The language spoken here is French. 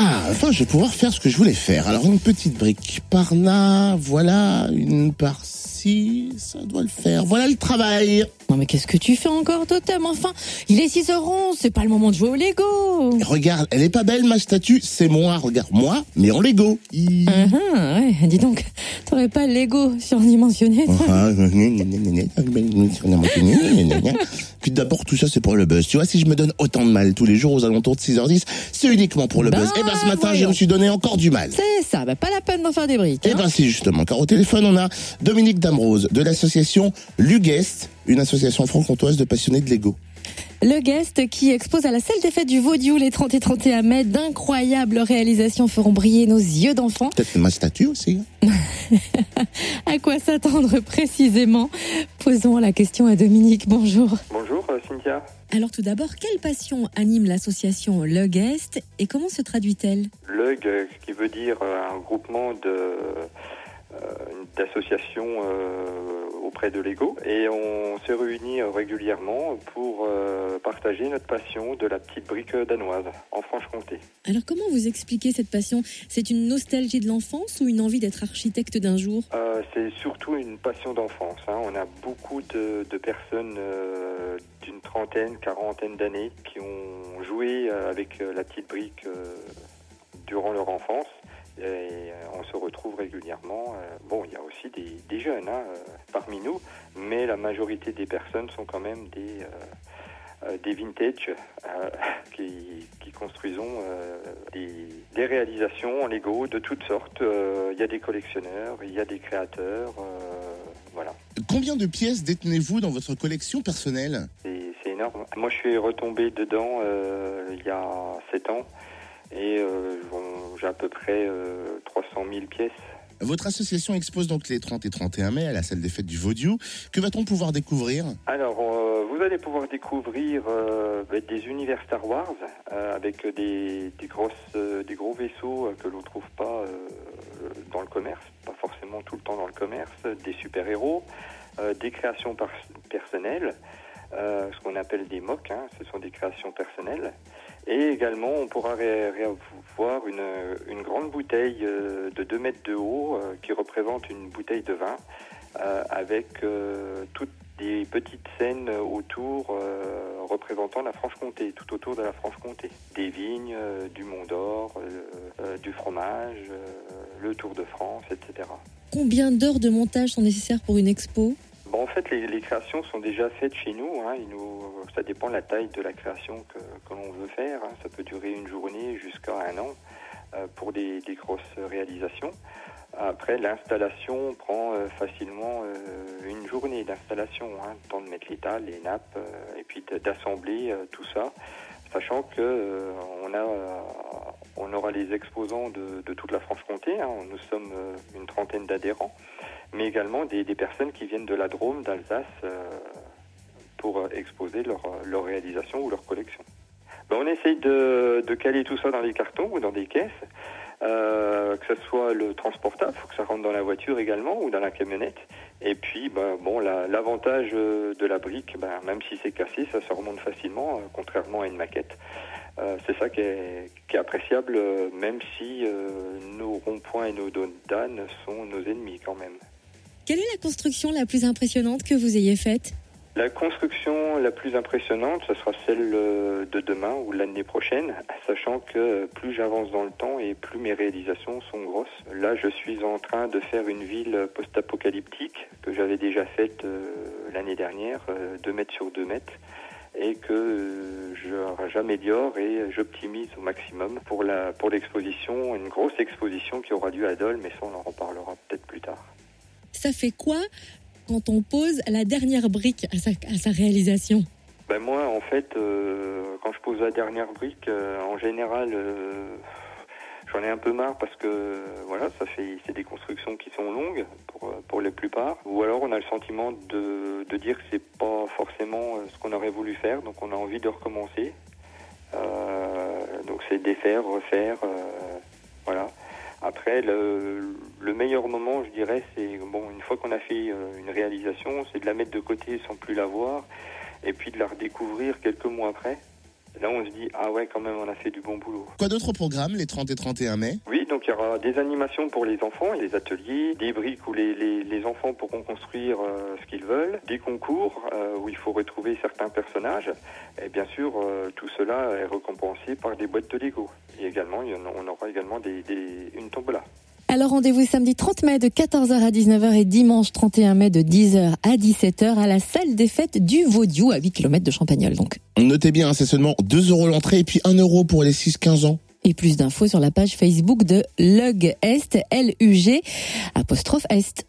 Ah, enfin, je vais pouvoir faire ce que je voulais faire. Alors, une petite brique par là, voilà, une par-ci, ça doit le faire. Voilà le travail. Non mais qu'est-ce que tu fais encore, Totem Enfin, il est 6h11, c'est pas le moment de jouer au Lego. Regarde, elle est pas belle, ma statue, c'est moi, regarde, moi, mais en Lego. Hi. Ah, ouais, dis donc, t'aurais pas le Lego surdimensionné, toi Ah, Puis d'abord, tout ça, c'est pour le buzz. Tu vois, si je me donne autant de mal tous les jours aux alentours de 6h10, c'est uniquement pour le Ben, buzz. Et ben, ce matin, je me suis donné encore du mal. C'est ça, bah pas la peine d'en faire des briques. Eh hein. ben si justement, car au téléphone on a Dominique Damrose de l'association Lugest, une association franc-comtoise de passionnés de Lego. Le guest qui expose à la salle des fêtes du Vaudiou les 30 et 31 mai, d'incroyables réalisations feront briller nos yeux d'enfants. Peut-être ma statue aussi. À quoi s'attendre précisément? Posons la question à Dominique. Bonjour. Bonjour euh, Cynthia. Alors tout d'abord, quelle passion anime l'association Le Guest et comment se traduit-elle? LUG, euh, qui veut dire euh, un groupement de euh, d'associations euh, auprès de Lego et on se réunit régulièrement pour euh, partager notre passion de la petite brique danoise en Franche-Comté. Alors comment vous expliquez cette passion? C'est une nostalgie de l'enfance ou une envie d'être architecte d'un jour? Euh, c'est surtout une passion d'enfance. hein. On a beaucoup de, de personnes euh, d'une trentaine, quarantaine d'années qui ont joué avec la petite brique durant leur enfance. Et euh, on se retrouve régulièrement. euh, bon, il y a aussi des, des jeunes hein, euh, parmi nous, mais la majorité des personnes sont quand même des, euh, des vintage euh, qui, qui construisons euh, des, des réalisations en Lego de toutes sortes. Il y a des collectionneurs, il y a des créateurs. voilà. Combien de pièces détenez-vous dans votre collection personnelle? C'est énorme. Moi, je suis retombé dedans il y a 7 ans et euh, j'ai à peu près euh, 300 000 pièces. Votre association expose donc les 30 et 31 mai à la salle des fêtes du Vaudiou. Que va-t-on pouvoir découvrir? Alors, euh, vous allez pouvoir découvrir euh, bah, des univers Star Wars euh, avec des, des grosses, euh, des gros vaisseaux euh, que l'on trouve pas euh, dans le commerce, pas forcément tout le temps dans le commerce, des super-héros, euh, des créations par- personnelles, euh, ce qu'on appelle des MOC, hein, ce sont des créations personnelles. Et également, on pourra voir une, grande bouteille euh, de 2 mètres de haut euh, qui représente une bouteille de vin avec toutes des petites scènes autour représentant la Franche-Comté, tout autour de la Franche-Comté. Des vignes, du Mont d'Or, du fromage, le Tour de France, etc. Combien d'heures de montage sont nécessaires pour une expo? Fait, les, créations sont déjà faites chez nous. Hein. Nous, ça dépend de la taille de la création que, l'on veut faire. hein. Ça peut durer une journée jusqu'à un an euh, pour des, grosses réalisations. Après, l'installation prend euh, facilement euh, une journée d'installation, hein, le temps de mettre dalles, les nappes, et puis d'assembler tout ça, sachant que on a, on aura les exposants de, toute la Franche-Comté. hein. Nous sommes euh, une trentaine d'adhérents mais également des, personnes qui viennent de la Drôme, d'Alsace, euh, pour euh, exposer leur, leur réalisation ou leur collection. Ben, on essaye de, caler tout ça dans des cartons ou dans des caisses, que ce soit le transportable, faut que ça rentre dans la voiture également ou dans la camionnette. Et puis, ben, bon, la- l'avantage euh, de la brique, ben, même si c'est cassé, ça se remonte facilement, euh, contrairement à une maquette. Euh, c'est ça qui est, appréciable, même si nos ronds-points et nos dos d'âne sont nos ennemis quand même. Quelle est la construction la plus impressionnante que vous ayez faite? La construction la plus impressionnante, ce sera celle euh, de demain ou l'année prochaine, sachant que plus j'avance dans le temps et plus mes réalisations sont grosses. Là, je suis en train de faire une ville post-apocalyptique que j'avais déjà faite euh, l'année dernière, 2 mètres sur 2 mètres, et que euh, j'améliore et j'optimise au maximum pour la pour l'exposition, une grosse exposition qui aura lieu à Dole, mais ça on en reparlera peut-être plus tard. Ça fait quoi quand on pose la dernière brique à sa, à sa réalisation Ben moi, en fait, euh, quand je pose la dernière brique, euh, en général, euh, j'en ai un peu marre parce que voilà, ça fait c'est des constructions qui sont longues pour pour la plupart. Ou alors on a le sentiment de, de dire que c'est pas forcément ce qu'on aurait voulu faire, donc on a envie de recommencer. Donc c'est défaire, refaire, voilà. Après le meilleur moment, je dirais, c'est bon, une fois qu'on a fait euh, une réalisation, c'est de la mettre de côté sans plus la voir, et puis de la redécouvrir quelques mois après. Là, on se dit, ah ouais, quand même, on a fait du bon boulot. Quoi d'autre au programme les 30 et 31 mai? Oui, donc il y aura des animations pour les enfants, des ateliers, des briques où les, les, les enfants pourront construire euh, ce qu'ils veulent, des concours euh, où il faut retrouver certains personnages, et bien sûr, euh, tout cela est récompensé par des boîtes de Lego. Et également, il y en a- on aura également des, des, une tombola. Alors rendez-vous samedi 30 mai de 14h à 19h et dimanche 31 mai de 10h à 17h à la salle des fêtes du Vaudiou à 8 km de Champagnol donc. Notez bien, hein, c'est seulement 2 euros l'entrée et puis 1 euro pour les 6-15 ans. Et plus d'infos sur la page Facebook de Lug Est, L-U-G, apostrophe Est.